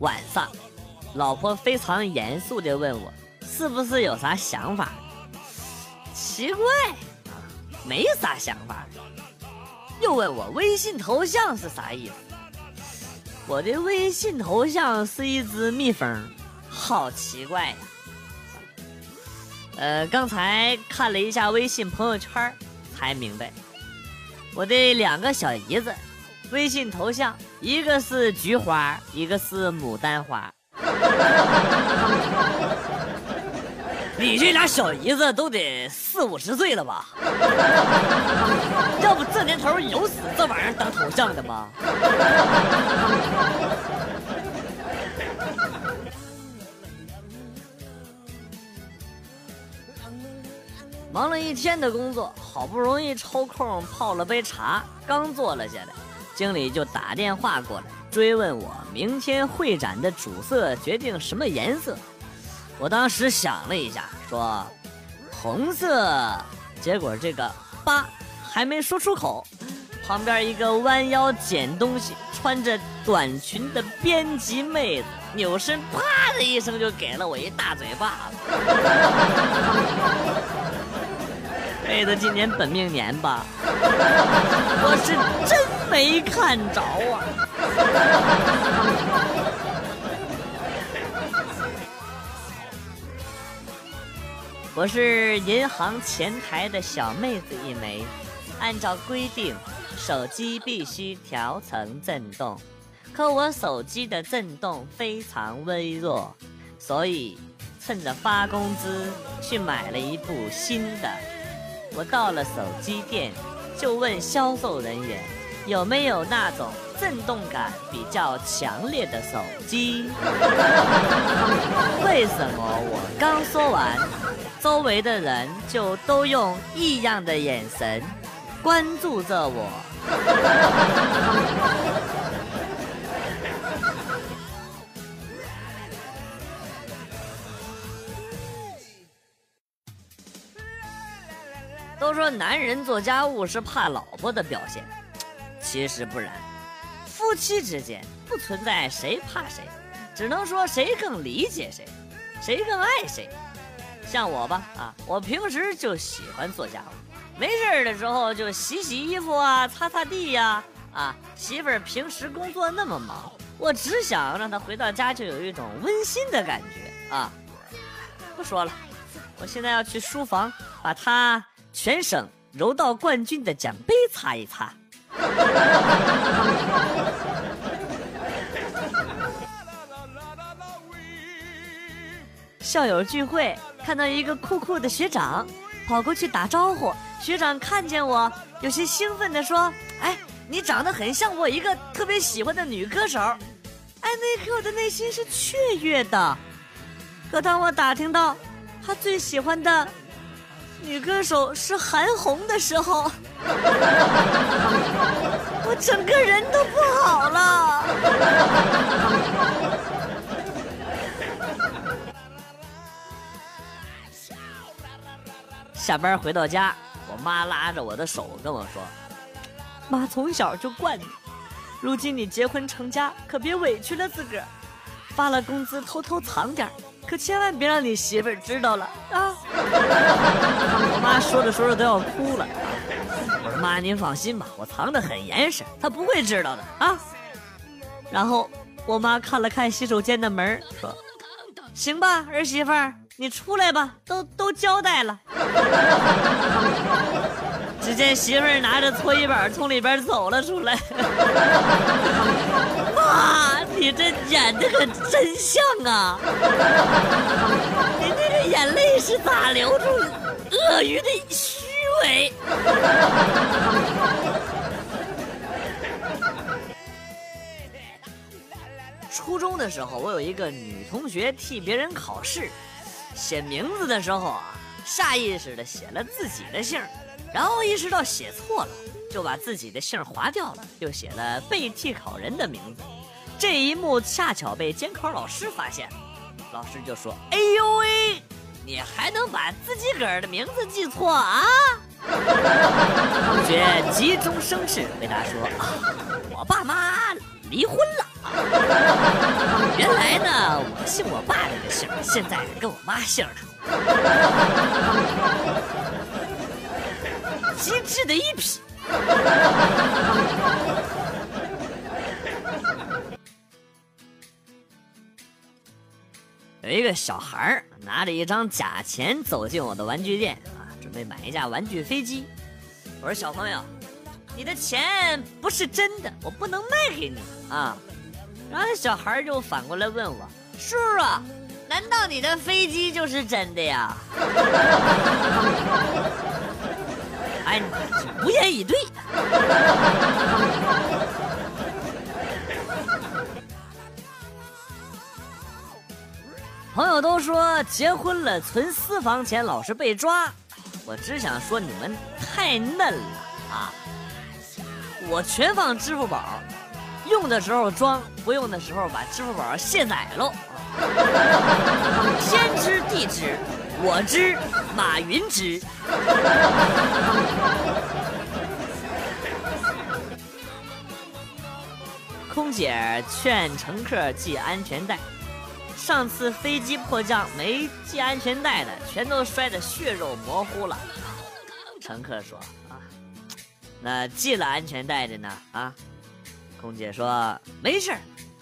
晚上，老婆非常严肃地问我，是不是有啥想法？奇怪，没啥想法。又问我微信头像是啥意思？我的微信头像是一只蜜蜂，好奇怪呀。呃，刚才看了一下微信朋友圈，才明白，我的两个小姨子微信头像，一个是菊花，一个是牡丹花。你这俩小姨子都得四五十岁了吧？要不这年头有死这玩意儿当头像的吗？忙了一天的工作，好不容易抽空泡了杯茶，刚坐了下来，经理就打电话过来追问我明天会展的主色决定什么颜色。我当时想了一下，说红色。结果这个“八”还没说出口，旁边一个弯腰捡东西、穿着短裙的编辑妹子扭身，啪的一声就给了我一大嘴巴 子。妹子今年本命年吧？我是真没看着啊。我是银行前台的小妹子一枚，按照规定，手机必须调成震动，可我手机的震动非常微弱，所以趁着发工资去买了一部新的。我到了手机店，就问销售人员有没有那种震动感比较强烈的手机。为什么我刚说完？周围的人就都用异样的眼神关注着我。都说男人做家务是怕老婆的表现，其实不然。夫妻之间不存在谁怕谁，只能说谁更理解谁，谁更爱谁。像我吧，啊，我平时就喜欢做家务，没事的时候就洗洗衣服啊，擦擦地呀，啊，媳妇儿平时工作那么忙，我只想让她回到家就有一种温馨的感觉啊。不说了，我现在要去书房把她全省柔道冠军的奖杯擦一擦。校友聚会。看到一个酷酷的学长，跑过去打招呼。学长看见我，有些兴奋地说：“哎，你长得很像我一个特别喜欢的女歌手。”哎，那刻我的内心是雀跃的。可当我打听到他最喜欢的女歌手是韩红的时候，我整个人都不好了。下班回到家，我妈拉着我的手跟我说：“妈从小就惯你，如今你结婚成家，可别委屈了自个儿。发了工资偷偷藏点可千万别让你媳妇儿知道了啊！”妈说着说着都要哭了。我说：“妈，您放心吧，我藏得很严实，她不会知道的啊。”然后我妈看了看洗手间的门，说：“行吧，儿媳妇儿。”你出来吧，都都交代了。只见媳妇儿拿着搓衣板从里边走了出来。妈，你这演的可真像啊！你那个眼泪是咋流出的鳄鱼的虚伪？初中的时候，我有一个女同学替别人考试。写名字的时候啊，下意识的写了自己的姓然后意识到写错了，就把自己的姓划掉了，又写了被替考人的名字。这一幕恰巧被监考老师发现，老师就说：“哎呦喂，你还能把自己个儿的名字记错啊？”同学急中生智回答说：“啊，我爸妈离婚了。”原来呢，我。姓我爸那个姓，现在跟我妈姓了。机智的一批。有一个小孩拿着一张假钱走进我的玩具店啊，准备买一架玩具飞机。我说：“小朋友，你的钱不是真的，我不能卖给你啊。”然后小孩就反过来问我：“叔叔，难道你的飞机就是真的呀？” 哎，无言以对。朋友都说结婚了存私房钱老是被抓，我只想说你们太嫩了啊！我全放支付宝，用的时候装，不用的时候把支付宝卸载喽。天知地知，我知马云知。空姐劝乘客系安全带。上次飞机迫降没系安全带的，全都摔得血肉模糊了。乘客说：“啊，那系了安全带的呢？啊？”空姐说：“没事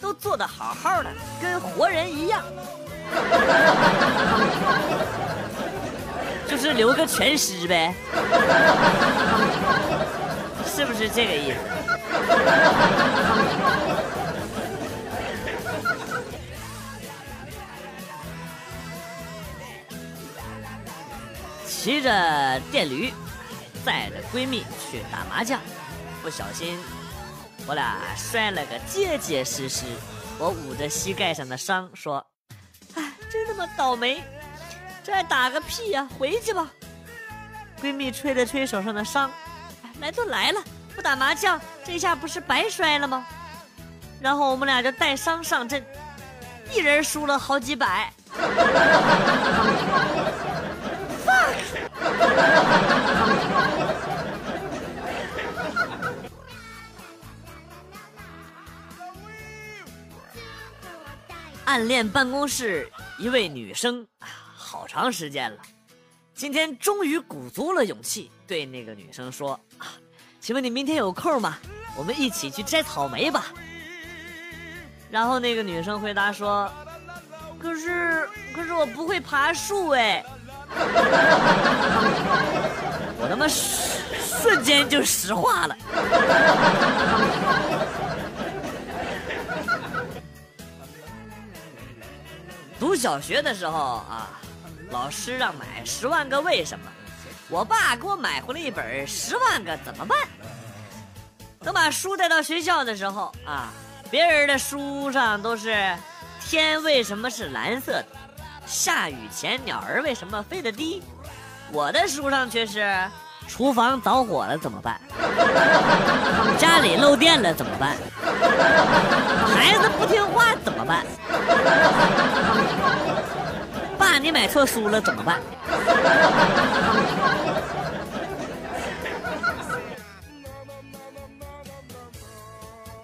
都坐得好好的，跟活人一样。就是留个全尸呗，是不是这个意思？”骑着电驴，载着闺蜜去打麻将，不小心，我俩摔了个结结实实。我捂着膝盖上的伤说：“哎，真他妈倒霉！这还打个屁呀，回去吧。”闺蜜吹了吹手上的伤，哎来都来了，不打麻将，这下不是白摔了吗？然后我们俩就带伤上阵，一人输了好几百。暗恋办公室一位女生啊，好长时间了，今天终于鼓足了勇气，对那个女生说：“啊，请问你明天有空吗？我们一起去摘草莓吧。”然后那个女生回答说：“可是，可是我不会爬树哎。” 我他妈瞬间就石化了。读小学的时候啊，老师让买《十万个为什么》，我爸给我买回来一本《十万个怎么办》。等把书带到学校的时候啊，别人的书上都是天为什么是蓝色的。下雨前鸟儿为什么飞得低？我的书上却是：厨房着火了怎么办？家里漏电了怎么办？孩子不听话怎么办？爸，你买错书了怎么办？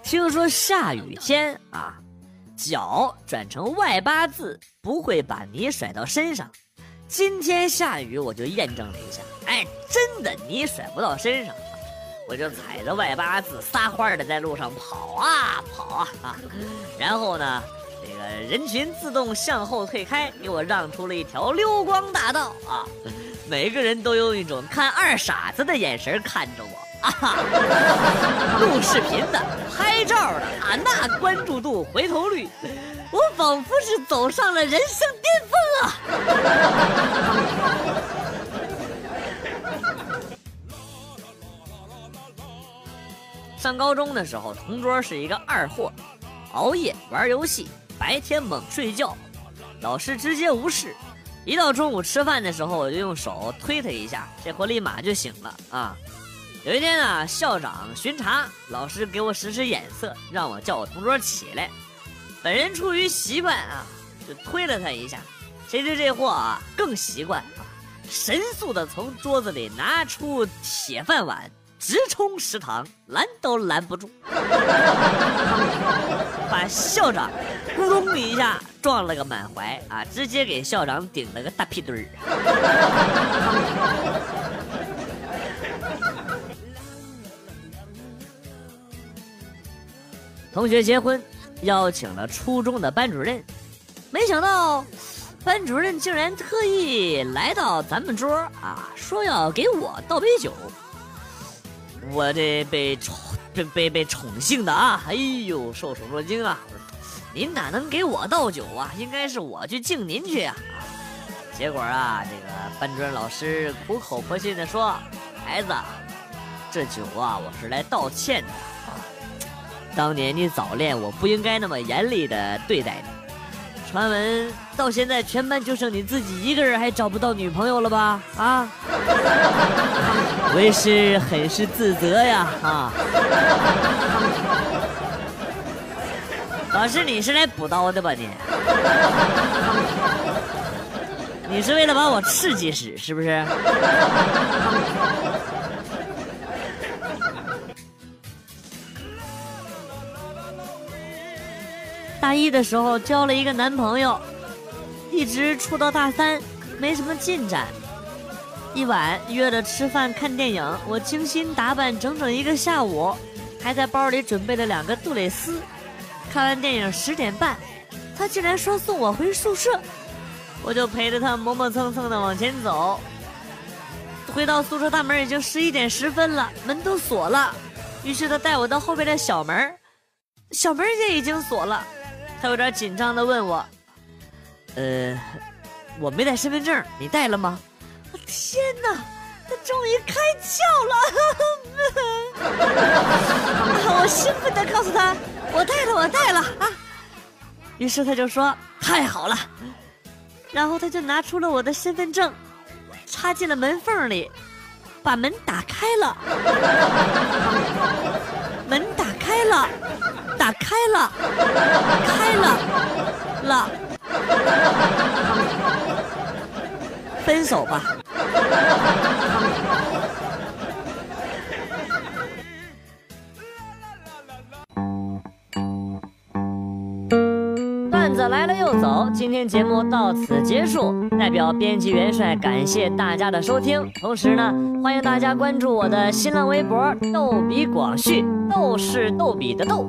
听说下雨天啊。脚转成外八字不会把泥甩到身上。今天下雨，我就验证了一下，哎，真的泥甩不到身上。我就踩着外八字撒欢的在路上跑啊跑啊啊，然后呢，这个人群自动向后退开，给我让出了一条溜光大道啊。每个人都用一种看二傻子的眼神看着我。啊 录视频的、拍照的啊，那关注度、回头率，我仿佛是走上了人生巅峰啊！上高中的时候，同桌是一个二货，熬夜玩游戏，白天猛睡觉，老师直接无视。一到中午吃饭的时候，我就用手推他一下，这货立马就醒了啊！有一天啊，校长巡查，老师给我使使眼色，让我叫我同桌起来。本人出于习惯啊，就推了他一下。谁知这货啊更习惯啊，神速的从桌子里拿出铁饭碗，直冲食堂，拦都拦不住，把校长咕咚一下撞了个满怀啊，直接给校长顶了个大屁墩儿。同学结婚，邀请了初中的班主任，没想到班主任竟然特意来到咱们桌啊，说要给我倒杯酒。我这被宠被被宠幸的啊，哎呦，受宠若惊啊！您哪能给我倒酒啊？应该是我去敬您去啊！结果啊，这个班主任老师苦口婆心的说：“孩子，这酒啊，我是来道歉的。”当年你早恋，我不应该那么严厉的对待你。传闻到现在全班就剩你自己一个人还找不到女朋友了吧？啊！为师很是自责呀！啊！老师，你是来补刀的吧？你？你是为了把我刺激死是不是？大一的时候交了一个男朋友，一直处到大三，没什么进展。一晚约着吃饭看电影，我精心打扮整整一个下午，还在包里准备了两个杜蕾斯。看完电影十点半，他竟然说送我回宿舍，我就陪着他磨磨蹭蹭的往前走。回到宿舍大门已经十一点十分了，门都锁了。于是他带我到后边的小门，小门也已经锁了。他有点紧张的问我：“呃，我没带身份证，你带了吗？”天哪，他终于开窍了！我兴奋的告诉他：“我带了，我带了啊！”于是他就说：“太好了。”然后他就拿出了我的身份证，插进了门缝里，把门打开了。门打开了。打开了，开了，了，分手吧。段子来了又走，今天节目到此结束。代表编辑元帅感谢大家的收听，同时呢，欢迎大家关注我的新浪微博“逗比广旭”，逗是逗比的逗。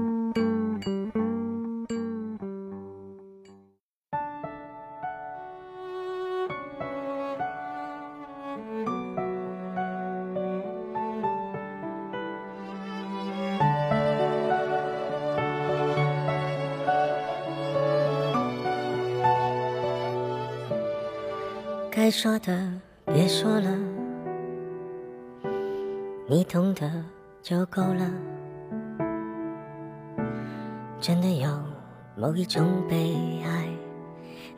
该说的别说了，你懂得就够了。真的有某一种悲哀，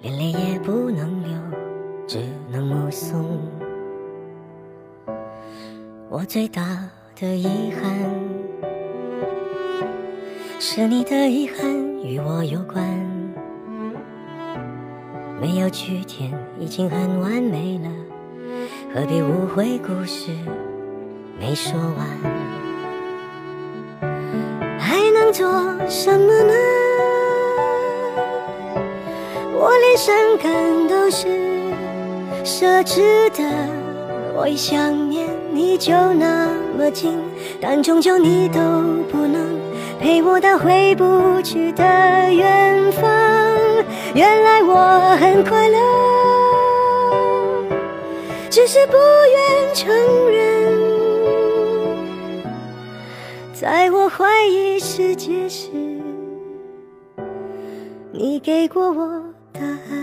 连泪也不能流，只能目送。我最大的遗憾，是你的遗憾与我有关。没有句点，已经很完美了，何必误会故事没说完？还能做什么呢？我连伤感都是奢侈的。我一想念你就那么近，但终究你都不能陪我到回不去的远方。原来我很快乐，只是不愿承认。在我怀疑世界时，你给过我答案。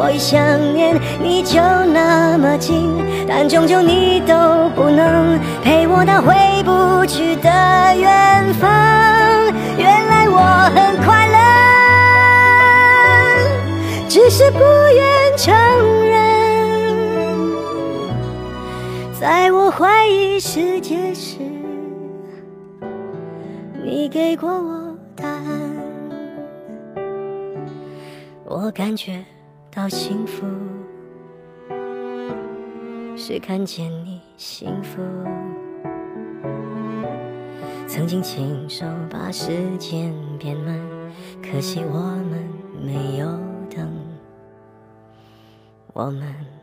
我一想念你就那么近，但终究你都不能陪我到回不去的远方。原来我很快乐，只是不愿承认。在我怀疑世界时，你给过我答案。我感觉。好幸福，是看见你幸福。曾经亲手把时间变慢，可惜我们没有等，我们。